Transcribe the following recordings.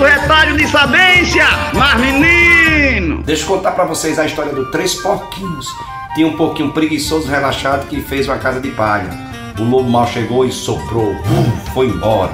do retalho de sabência. Mas menino! Deixa eu contar pra vocês a história do Três Porquinhos. Tinha um pouquinho preguiçoso, relaxado, que fez uma casa de palha. O lobo mal chegou e soprou, uh, foi embora.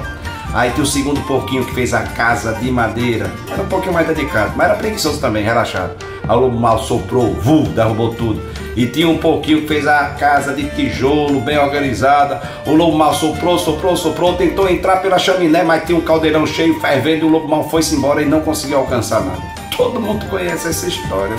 Aí tem o segundo porquinho que fez a casa de madeira. Era um pouquinho mais dedicado, mas era preguiçoso também, relaxado. O lobo mal soprou, vu, derrubou tudo. E tinha um porquinho que fez a casa de tijolo, bem organizada. O lobo mal soprou, soprou, soprou, tentou entrar pela chaminé, mas tinha um caldeirão cheio, fervendo, e o lobo mal foi-se embora e não conseguiu alcançar nada. Todo mundo conhece essa história.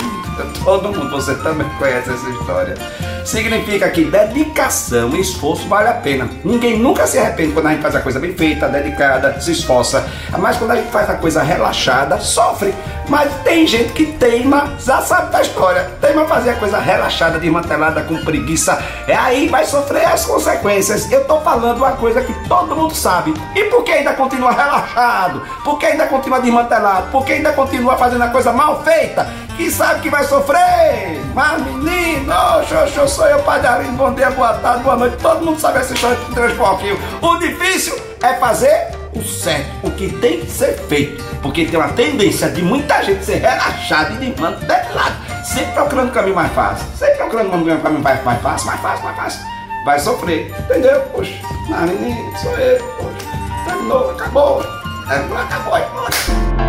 Todo mundo, você também conhece essa história. Significa que dedicação e esforço vale a pena. Ninguém nunca se arrepende quando a gente faz a coisa bem feita, dedicada, se esforça. Mas quando a gente faz a coisa relaxada, sofre. Mas tem gente que teima, já sabe da história. Teima fazer a coisa relaxada, desmantelada, com preguiça. É aí vai sofrer as consequências. Eu tô falando uma coisa que todo mundo sabe. E por que ainda continua relaxado? Por que ainda continua desmantelado? Por que ainda continua fazendo a coisa mal feita? Que sabe que vai sofrer? Mas menino, oh, sou eu, Padrinho. Bom dia, boa tarde, boa noite. Todo mundo sabe essa história de transporte. O difícil é fazer o certo, o que tem que ser feito. Porque tem uma tendência de muita gente ser relaxada e de mantelado, sempre procurando o caminho mais fácil, sempre procurando o caminho mais, mais fácil, mais fácil, mais fácil. Vai sofrer, entendeu? Poxa, menino, sou eu, poxa, terminou, acabou, terminou, acabou, acabou.